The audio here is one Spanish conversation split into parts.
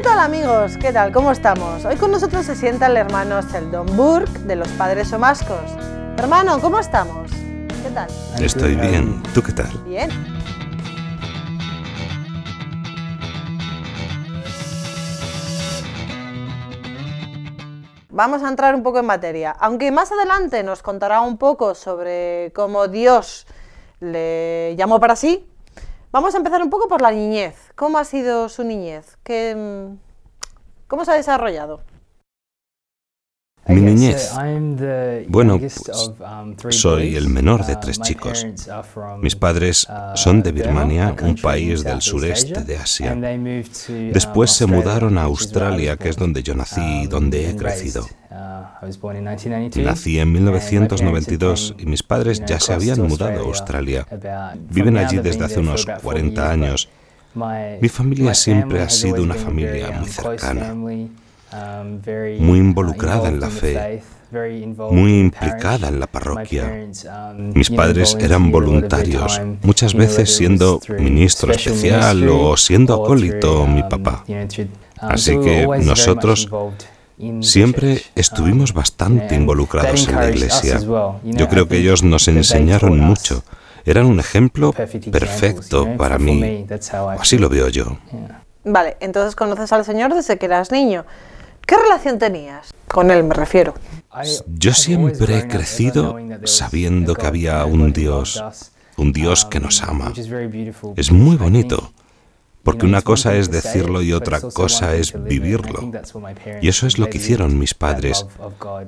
¿Qué tal amigos? ¿Qué tal? ¿Cómo estamos? Hoy con nosotros se sienta el hermano Sheldon Burke de los Padres Omascos. Hermano, ¿cómo estamos? ¿Qué tal? Estoy bien. ¿Tú qué tal? Bien. Vamos a entrar un poco en materia, aunque más adelante nos contará un poco sobre cómo Dios le llamó para sí. Vamos a empezar un poco por la niñez. ¿Cómo ha sido su niñez? ¿Qué, mm, ¿Cómo se ha desarrollado? Mi niñez. Bueno, pues soy el menor de tres chicos. Mis padres son de Birmania, un país del sureste de Asia. Después se mudaron a Australia, que es donde yo nací y donde he crecido. Nací en 1992 y mis padres ya se habían mudado a Australia. Viven allí desde hace unos 40 años. Mi familia siempre ha sido una familia muy cercana muy involucrada en la fe, muy implicada en la parroquia. Mis padres eran voluntarios, muchas veces siendo ministro especial o siendo acólito mi papá. Así que nosotros siempre estuvimos bastante involucrados en la iglesia. Yo creo que ellos nos enseñaron mucho. Eran un ejemplo perfecto para mí. Así lo veo yo. Vale, entonces conoces al Señor desde que eras niño. ¿Qué relación tenías? Con él me refiero. Yo siempre he crecido sabiendo que había un Dios, un Dios que nos ama. Es muy bonito, porque una cosa es decirlo y otra cosa es vivirlo. Y eso es lo que hicieron mis padres.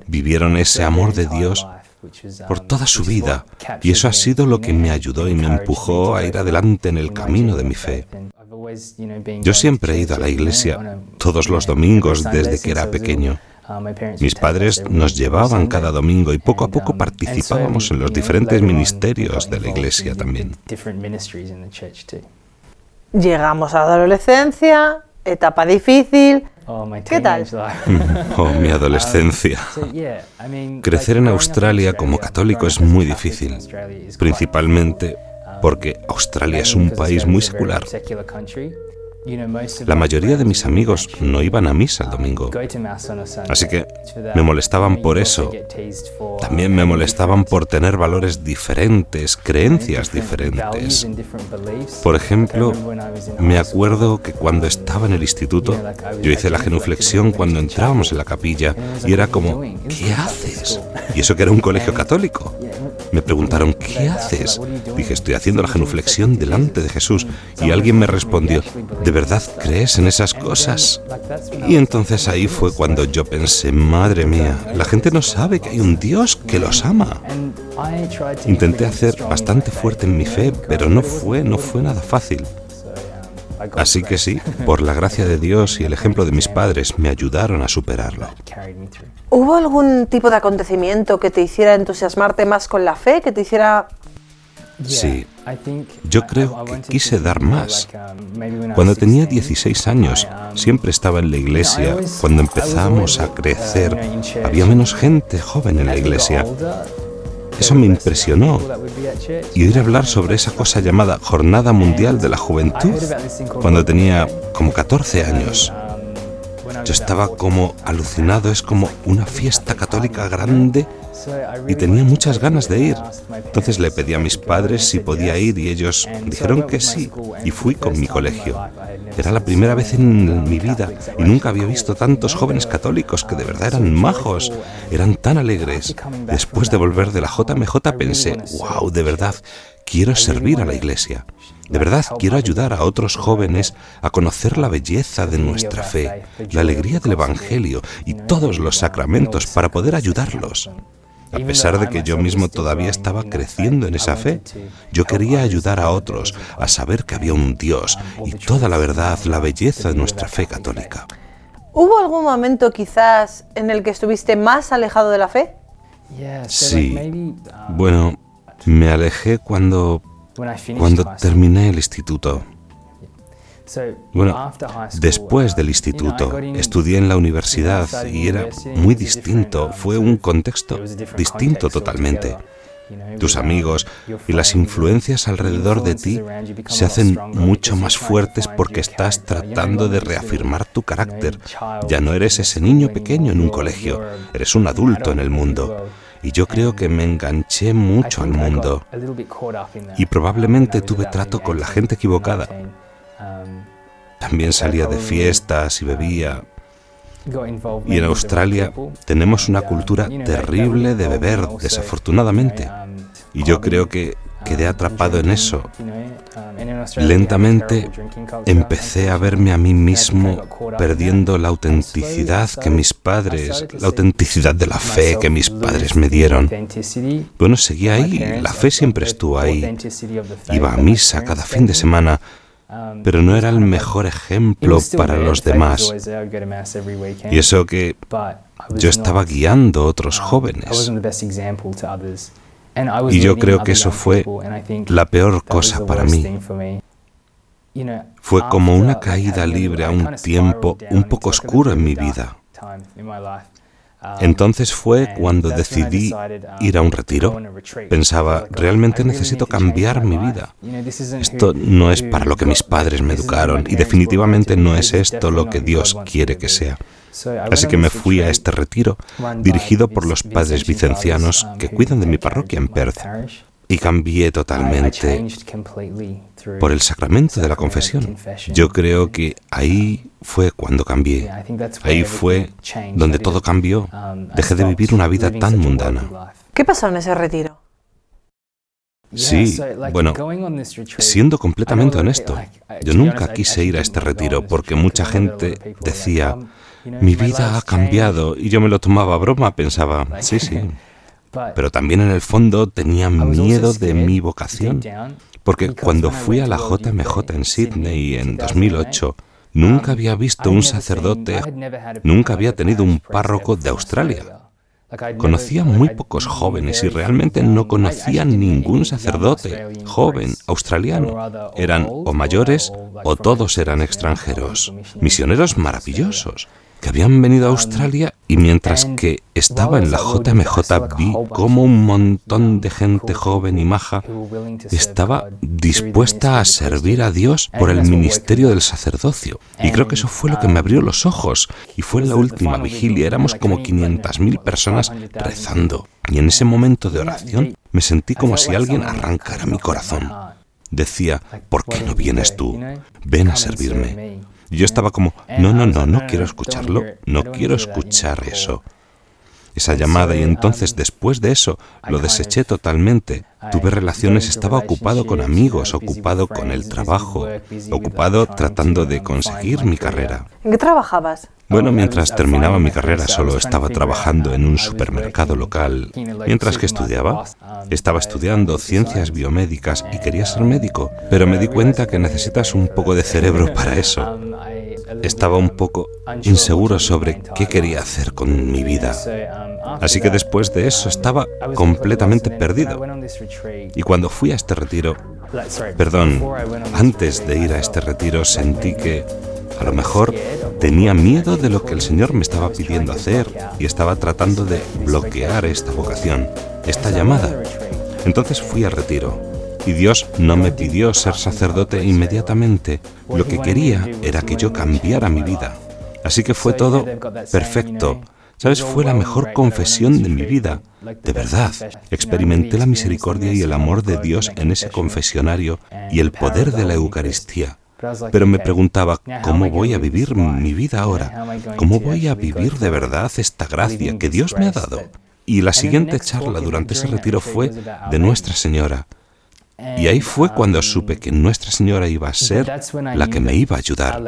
Vivieron ese amor de Dios por toda su vida. Y eso ha sido lo que me ayudó y me empujó a ir adelante en el camino de mi fe. Yo siempre he ido a la iglesia todos los domingos desde que era pequeño. Mis padres nos llevaban cada domingo y poco a poco participábamos en los diferentes ministerios de la iglesia también. Llegamos a la adolescencia, etapa difícil. ¿Qué tal? Oh, mi adolescencia. Crecer en Australia como católico es muy difícil, principalmente porque Australia es un país muy secular. La mayoría de mis amigos no iban a misa el domingo, así que me molestaban por eso. También me molestaban por tener valores diferentes, creencias diferentes. Por ejemplo, me acuerdo que cuando estaba en el instituto, yo hice la genuflexión cuando entrábamos en la capilla y era como, ¿qué haces? Y eso que era un colegio católico. Me preguntaron, ¿qué haces? Dije, estoy haciendo la genuflexión delante de Jesús. Y alguien me respondió, ¿de verdad crees en esas cosas? Y entonces ahí fue cuando yo pensé, madre mía, la gente no sabe que hay un Dios que los ama. Intenté hacer bastante fuerte en mi fe, pero no fue, no fue nada fácil. Así que sí, por la gracia de Dios y el ejemplo de mis padres me ayudaron a superarlo. ¿Hubo algún tipo de acontecimiento que te hiciera entusiasmarte más con la fe, que te hiciera... Sí, yo creo que quise dar más. Cuando tenía 16 años, siempre estaba en la iglesia. Cuando empezamos a crecer, había menos gente joven en la iglesia. Eso me impresionó. Y oír hablar sobre esa cosa llamada Jornada Mundial de la Juventud cuando tenía como 14 años. Yo estaba como alucinado, es como una fiesta católica grande y tenía muchas ganas de ir. Entonces le pedí a mis padres si podía ir y ellos dijeron que sí y fui con mi colegio. Era la primera vez en mi vida y nunca había visto tantos jóvenes católicos que de verdad eran majos, eran tan alegres. Después de volver de la JMJ pensé, wow, de verdad, quiero servir a la iglesia. De verdad quiero ayudar a otros jóvenes a conocer la belleza de nuestra fe, la alegría del Evangelio y todos los sacramentos para poder ayudarlos. A pesar de que yo mismo todavía estaba creciendo en esa fe, yo quería ayudar a otros a saber que había un Dios y toda la verdad, la belleza de nuestra fe católica. ¿Hubo algún momento quizás en el que estuviste más alejado de la fe? Sí. Bueno, me alejé cuando, cuando terminé el instituto. Bueno, después del instituto estudié en la universidad y era muy distinto, fue un contexto distinto totalmente. tus amigos y las influencias alrededor de ti se hacen mucho más fuertes porque estás tratando de reafirmar tu carácter. Ya no eres ese niño pequeño en un colegio, eres un adulto en el mundo. Y yo creo que me enganché mucho al mundo. Y probablemente tuve trato con la gente equivocada. También salía de fiestas y bebía. Y en Australia tenemos una cultura terrible de beber, desafortunadamente. Y yo creo que quedé atrapado en eso. Lentamente empecé a verme a mí mismo perdiendo la autenticidad que mis padres, la autenticidad de la fe que mis padres me dieron. Bueno, seguía ahí, la fe siempre estuvo ahí. Iba a misa cada fin de semana, pero no era el mejor ejemplo para los demás. Y eso que yo estaba guiando a otros jóvenes. Y yo creo que eso fue la peor cosa para mí. Fue como una caída libre a un tiempo un poco oscuro en mi vida. Entonces fue cuando decidí ir a un retiro. Pensaba, realmente necesito cambiar mi vida. Esto no es para lo que mis padres me educaron y definitivamente no es esto lo que Dios quiere que sea. Así que me fui a este retiro dirigido por los padres vicencianos que cuidan de mi parroquia en Perth y cambié totalmente por el sacramento de la confesión. Yo creo que ahí fue cuando cambié. Ahí fue donde todo cambió. Dejé de vivir una vida tan mundana. ¿Qué pasó en ese retiro? Sí, bueno, siendo completamente honesto, yo nunca quise ir a este retiro porque mucha gente decía, mi vida ha cambiado y yo me lo tomaba a broma, pensaba, sí, sí. Pero también en el fondo tenía miedo de mi vocación, porque cuando fui a la JMJ en Sydney en 2008, nunca había visto un sacerdote, nunca había tenido un párroco de Australia. Conocía muy pocos jóvenes y realmente no conocía ningún sacerdote joven australiano. Eran o mayores o todos eran extranjeros, misioneros maravillosos que habían venido a Australia y mientras que estaba en la JMJ vi como un montón de gente joven y maja estaba dispuesta a servir a Dios por el ministerio del sacerdocio. Y creo que eso fue lo que me abrió los ojos. Y fue en la última vigilia, éramos como 500.000 personas rezando. Y en ese momento de oración me sentí como si alguien arrancara mi corazón. Decía, ¿por qué no vienes tú? Ven a servirme. Yo estaba como, no, no, no, no quiero escucharlo, no quiero escuchar eso. Esa llamada y entonces después de eso lo deseché totalmente. Tuve relaciones, estaba ocupado con amigos, ocupado con el trabajo, ocupado tratando de conseguir mi carrera. ¿En qué trabajabas? Bueno, mientras terminaba mi carrera solo estaba trabajando en un supermercado local. Mientras que estudiaba, estaba estudiando ciencias biomédicas y quería ser médico, pero me di cuenta que necesitas un poco de cerebro para eso. Estaba un poco inseguro sobre qué quería hacer con mi vida. Así que después de eso estaba completamente perdido. Y cuando fui a este retiro, perdón, antes de ir a este retiro sentí que a lo mejor tenía miedo de lo que el Señor me estaba pidiendo hacer y estaba tratando de bloquear esta vocación, esta llamada. Entonces fui al retiro y Dios no me pidió ser sacerdote inmediatamente. Lo que quería era que yo cambiara mi vida. Así que fue todo perfecto. ¿Sabes? Fue la mejor confesión de mi vida. De verdad, experimenté la misericordia y el amor de Dios en ese confesionario y el poder de la Eucaristía. Pero me preguntaba, ¿cómo voy a vivir mi vida ahora? ¿Cómo voy a vivir de verdad esta gracia que Dios me ha dado? Y la siguiente charla durante ese retiro fue de Nuestra Señora. Y ahí fue cuando supe que Nuestra Señora iba a ser la que me iba a ayudar.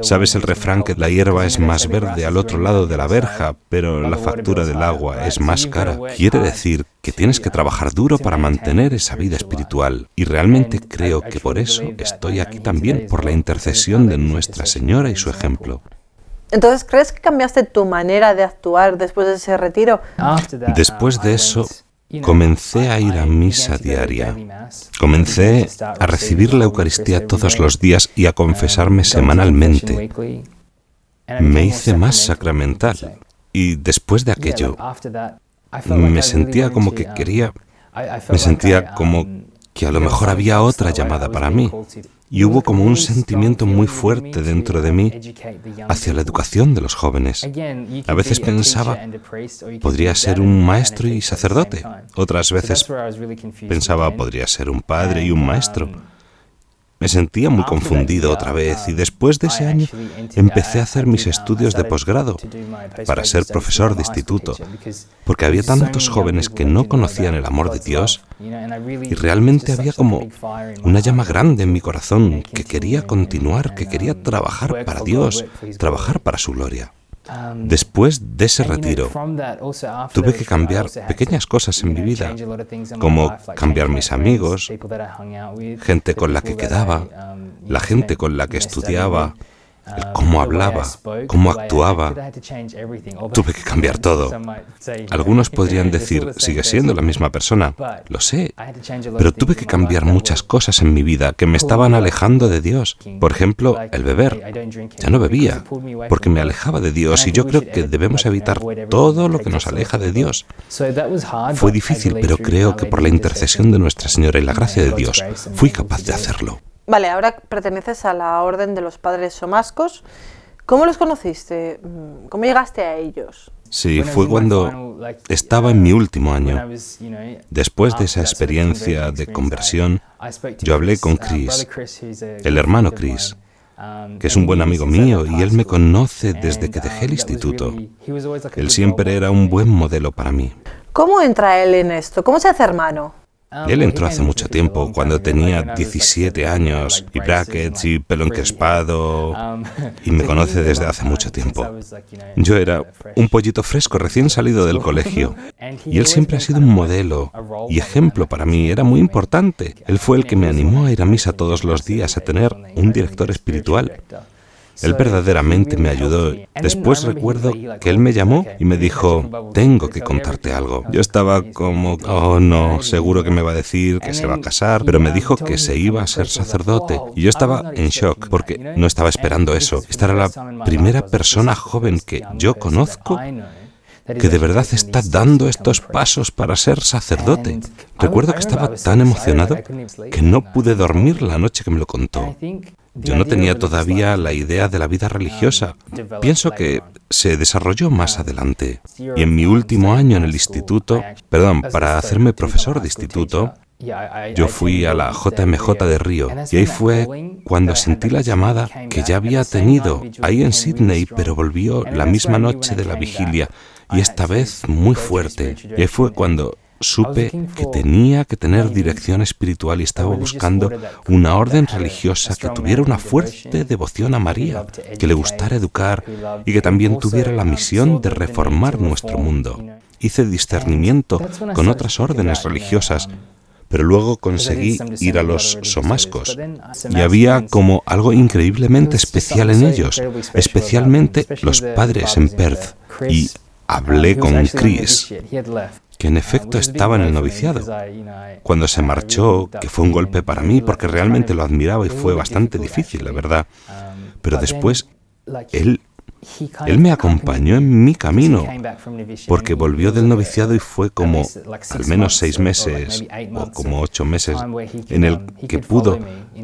¿Sabes el refrán que la hierba es más verde al otro lado de la verja, pero la factura del agua es más cara? Quiere decir que tienes que trabajar duro para mantener esa vida espiritual. Y realmente creo que por eso estoy aquí también, por la intercesión de Nuestra Señora y su ejemplo. Entonces, ¿crees que cambiaste tu manera de actuar después de ese retiro? Después de eso, Comencé a ir a misa diaria. Comencé a recibir la Eucaristía todos los días y a confesarme semanalmente. Me hice más sacramental. Y después de aquello, me sentía como que quería Me sentía como um, que a lo mejor había otra llamada para mí. Y hubo como un sentimiento muy fuerte dentro de mí hacia la educación de los jóvenes. A veces pensaba, podría ser un maestro y sacerdote. Otras veces pensaba, podría ser un padre y un maestro. Me sentía muy confundido otra vez y después de ese año empecé a hacer mis estudios de posgrado para ser profesor de instituto, porque había tantos jóvenes que no conocían el amor de Dios y realmente había como una llama grande en mi corazón que quería continuar, que quería trabajar para Dios, trabajar para su gloria. Um, Después de ese retiro, tuve que cambiar pequeñas cosas en mi vida, como cambiar mis amigos, gente con la que quedaba, um, la gente con la que estudiaba, cómo hablaba, cómo actuaba. Tuve que cambiar todo. Algunos podrían decir, sigue siendo la misma persona. Lo sé. Pero tuve que cambiar muchas cosas en mi vida que me estaban alejando de Dios. Por ejemplo, el beber. Ya no bebía, porque me alejaba de Dios y yo creo que debemos evitar todo lo que nos aleja de Dios. Fue difícil, pero creo que por la intercesión de Nuestra Señora y la gracia de Dios fui capaz de hacerlo. Vale, ahora perteneces a la Orden de los Padres Somascos. ¿Cómo los conociste? Mm, ¿Cómo llegaste a ellos? Sí, fue cuando estaba en mi último año. Después de esa experiencia de conversión, yo hablé con Chris, el hermano Chris, que es un buen amigo mío y él me conoce desde que dejé el instituto. Él siempre era un buen modelo para mí. ¿Cómo entra él en esto? ¿Cómo se hace hermano? Él entró hace mucho tiempo, cuando tenía 17 años y brackets y pelo encrespado y me conoce desde hace mucho tiempo. Yo era un pollito fresco recién salido del colegio y él siempre ha sido un modelo y ejemplo para mí, era muy importante. Él fue el que me animó a ir a misa todos los días, a tener un director espiritual. Él verdaderamente me ayudó. Después recuerdo que él me llamó y me dijo, tengo que contarte algo. Yo estaba como, oh no, seguro que me va a decir que se va a casar, pero me dijo que se iba a ser sacerdote. Y yo estaba en shock porque no estaba esperando eso. Esta era la primera persona joven que yo conozco que de verdad está dando estos pasos para ser sacerdote. Recuerdo que estaba tan emocionado que no pude dormir la noche que me lo contó. Yo no tenía todavía la idea de la vida religiosa. Pienso que se desarrolló más adelante. Y en mi último año en el instituto, perdón, para hacerme profesor de instituto, yo fui a la JMJ de Río y ahí fue cuando sentí la llamada que ya había tenido ahí en Sydney, pero volvió la misma noche de la vigilia y esta vez muy fuerte. Y ahí fue cuando supe que tenía que tener dirección espiritual y estaba buscando una orden religiosa que tuviera una fuerte devoción a María, que le gustara educar y que también tuviera la misión de reformar nuestro mundo. Hice discernimiento con otras órdenes religiosas, pero luego conseguí ir a los somascos y había como algo increíblemente especial en ellos, especialmente los padres en Perth. Y hablé con Chris, en efecto estaba en el noviciado. Cuando se marchó, que fue un golpe para mí porque realmente lo admiraba y fue bastante difícil, la verdad. Pero después, él, él me acompañó en mi camino porque volvió del noviciado y fue como al menos seis meses o como ocho meses en el que pudo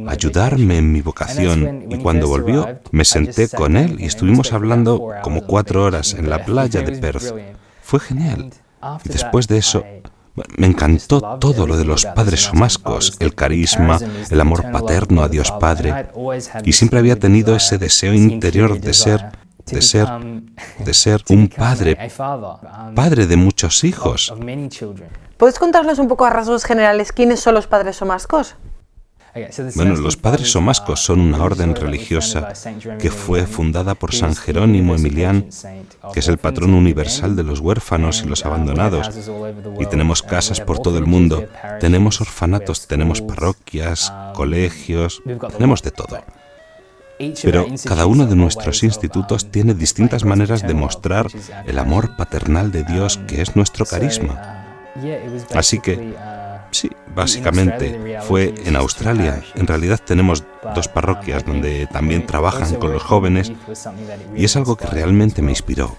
ayudarme en mi vocación y cuando volvió me senté con él y estuvimos hablando como cuatro horas en la playa de Perth. Fue genial. Después de eso, me encantó todo lo de los padres somascos, el carisma, el amor paterno a Dios Padre. Y siempre había tenido ese deseo interior de ser, de ser, de ser un padre, padre de muchos hijos. ¿Puedes contarnos un poco a rasgos generales quiénes son los padres somascos? Bueno, los padres somascos son una orden religiosa que fue fundada por San Jerónimo Emilián, que es el patrón universal de los huérfanos y los abandonados. Y tenemos casas por todo el mundo, tenemos orfanatos, tenemos parroquias, colegios, tenemos de todo. Pero cada uno de nuestros institutos tiene distintas maneras de mostrar el amor paternal de Dios que es nuestro carisma. Así que Sí, básicamente fue en Australia. En realidad tenemos dos parroquias donde también trabajan con los jóvenes y es algo que realmente me inspiró.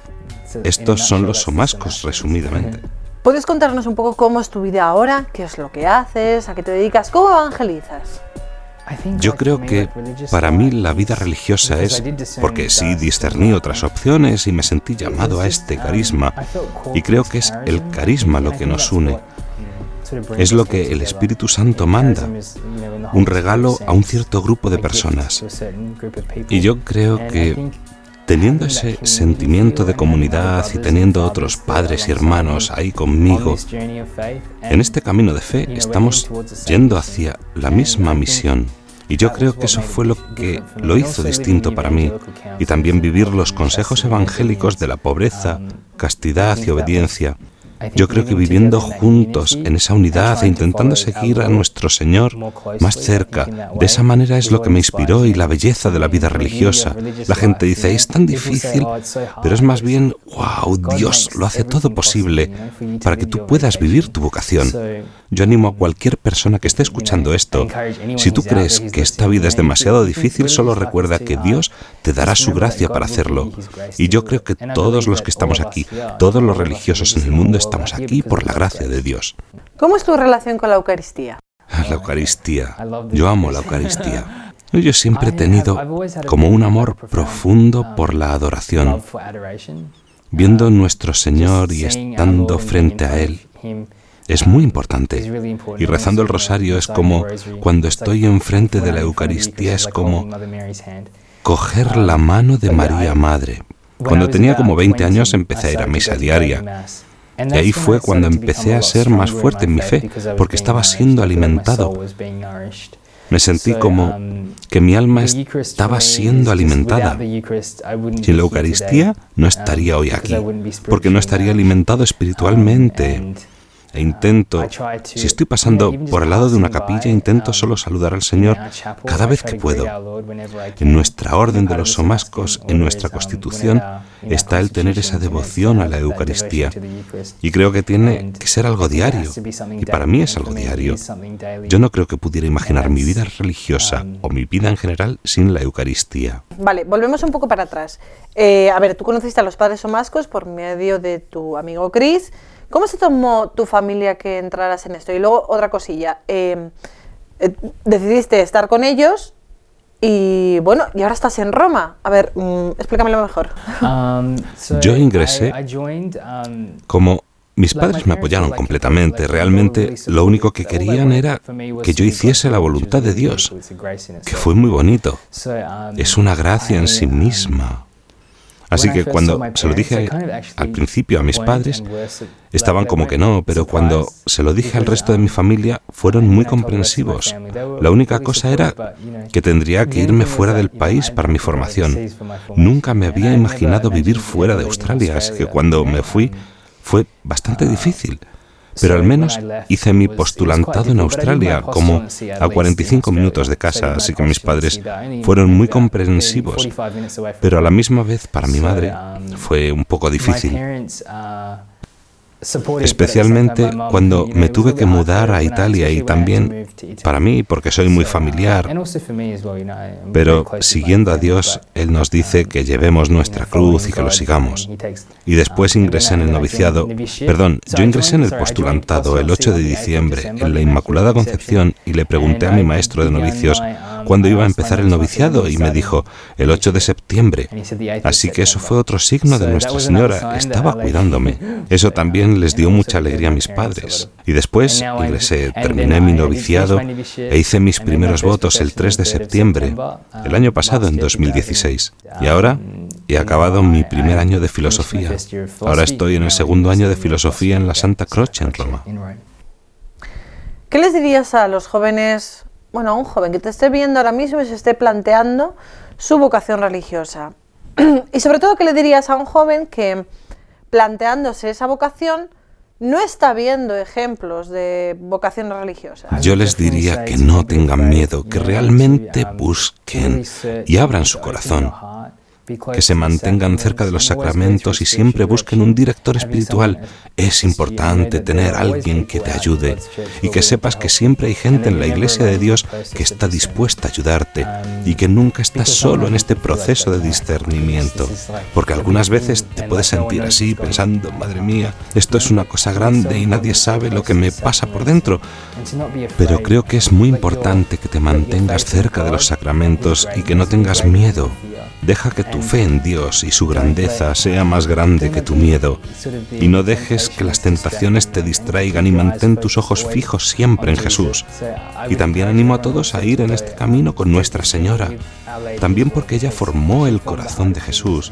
Estos son los somascos, resumidamente. ¿Puedes contarnos un poco cómo es tu vida ahora? ¿Qué es lo que haces? ¿A qué te dedicas? ¿Cómo evangelizas? Yo creo que para mí la vida religiosa es porque sí discerní otras opciones y me sentí llamado a este carisma y creo que es el carisma lo que nos une. Es lo que el Espíritu Santo manda, un regalo a un cierto grupo de personas. Y yo creo que teniendo ese sentimiento de comunidad y teniendo otros padres y hermanos ahí conmigo, en este camino de fe estamos yendo hacia la misma misión. Y yo creo que eso fue lo que lo hizo distinto para mí. Y también vivir los consejos evangélicos de la pobreza, castidad y obediencia. Yo creo que viviendo juntos en esa unidad e intentando seguir a nuestro Señor más cerca, de esa manera es lo que me inspiró y la belleza de la vida religiosa. La gente dice, es tan difícil, pero es más bien, wow, Dios lo hace todo posible para que tú puedas vivir tu vocación. Yo animo a cualquier persona que esté escuchando esto, si tú crees que esta vida es demasiado difícil, solo recuerda que Dios te dará su gracia para hacerlo. Y yo creo que todos los que estamos aquí, todos los religiosos en el mundo, estamos aquí por la gracia de Dios. ¿Cómo es tu relación con la Eucaristía? La Eucaristía. Yo amo la Eucaristía. Yo siempre he tenido como un amor profundo por la adoración. Viendo a nuestro Señor y estando frente a Él, es muy importante. Y rezando el rosario es como cuando estoy enfrente de la Eucaristía, es como coger la mano de María Madre. Cuando tenía como 20 años empecé a ir a misa diaria. Y ahí fue cuando empecé a ser más fuerte en mi fe, porque estaba siendo alimentado. Me sentí como que mi alma estaba siendo alimentada. Sin la Eucaristía no estaría hoy aquí, porque no estaría alimentado espiritualmente e intento, si estoy pasando por el lado de una capilla, intento solo saludar al Señor cada vez que puedo. En nuestra orden de los somascos, en nuestra constitución, está el tener esa devoción a la Eucaristía. Y creo que tiene que ser algo diario. Y para mí es algo diario. Yo no creo que pudiera imaginar mi vida religiosa o mi vida en general sin la Eucaristía. Vale, volvemos un poco para atrás. Eh, a ver, tú conociste a los padres somascos por medio de tu amigo Chris. ¿Cómo se tomó tu familia que entraras en esto? Y luego otra cosilla, em, eh, decidiste estar con ellos y bueno, y ahora estás en Roma. A ver, mm, explícamelo mejor. Um, Yo ingresé um, como mis padres me apoyaron completamente. Realmente lo único que querían era que yo hiciese la voluntad de Dios, que fue muy bonito. Um, es una gracia en sí misma. Así que cuando se lo dije al principio a mis padres, estaban como que no, pero cuando se lo dije al resto de mi familia, fueron muy comprensivos. La única cosa era que tendría que irme fuera del país para mi formación. Nunca me había imaginado vivir fuera de Australia, así que cuando me fui fue bastante difícil pero al menos hice mi postulantado en Australia, como a 45 minutos de casa, así que mis padres fueron muy comprensivos, pero a la misma vez para mi madre fue un poco difícil especialmente cuando me tuve que mudar a Italia y también para mí, porque soy muy familiar. Pero siguiendo a Dios, Él nos dice que llevemos nuestra cruz y que lo sigamos. Y después ingresé en el noviciado, perdón, yo ingresé en el postulantado el 8 de diciembre en la Inmaculada Concepción y le pregunté a mi maestro de novicios cuándo iba a empezar el noviciado y me dijo el 8 de septiembre. Así que eso fue otro signo de Nuestra Señora, estaba cuidándome. Eso también les dio mucha alegría a mis padres. Y después ingresé, terminé mi noviciado e hice mis primeros votos el 3 de septiembre, el año pasado, en 2016. Y ahora he acabado mi primer año de filosofía. Ahora estoy en el segundo año de filosofía en la Santa Croce, en Roma. ¿Qué les dirías a los jóvenes, bueno, a un joven que te esté viendo ahora mismo y se esté planteando su vocación religiosa? y sobre todo, ¿qué le dirías a un joven que planteándose esa vocación, no está viendo ejemplos de vocaciones religiosas. Yo les diría que no tengan miedo, que realmente busquen y abran su corazón. Que se mantengan cerca de los sacramentos y siempre busquen un director espiritual. Es importante tener alguien que te ayude y que sepas que siempre hay gente en la iglesia de Dios que está dispuesta a ayudarte y que nunca estás solo en este proceso de discernimiento. Porque algunas veces te puedes sentir así pensando, madre mía, esto es una cosa grande y nadie sabe lo que me pasa por dentro. Pero creo que es muy importante que te mantengas cerca de los sacramentos y que no tengas miedo. Deja que tu fe en Dios y su grandeza sea más grande que tu miedo. Y no dejes que las tentaciones te distraigan y mantén tus ojos fijos siempre en Jesús. Y también animo a todos a ir en este camino con Nuestra Señora. También porque ella formó el corazón de Jesús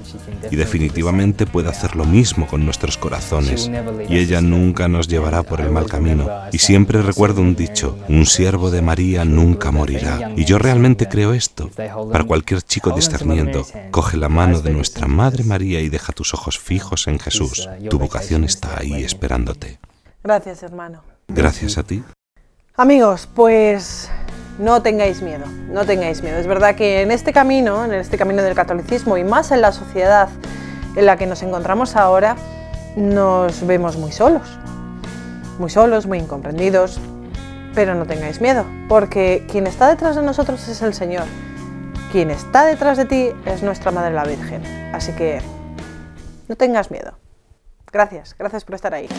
y definitivamente puede hacer lo mismo con nuestros corazones. Y ella nunca nos llevará por el mal camino. Y siempre recuerdo un dicho, un siervo de María nunca morirá. Y yo realmente creo esto. Para cualquier chico discerniendo, coge la mano de nuestra Madre María y deja tus ojos fijos en Jesús. Tu vocación está ahí esperándote. Gracias, hermano. Gracias a ti. Amigos, pues no tengáis miedo, no tengáis miedo. Es verdad que en este camino, en este camino del catolicismo y más en la sociedad en la que nos encontramos ahora, nos vemos muy solos. Muy solos, muy incomprendidos. Pero no tengáis miedo, porque quien está detrás de nosotros es el Señor. Quien está detrás de ti es nuestra Madre la Virgen. Así que no tengas miedo. Gracias, gracias por estar ahí.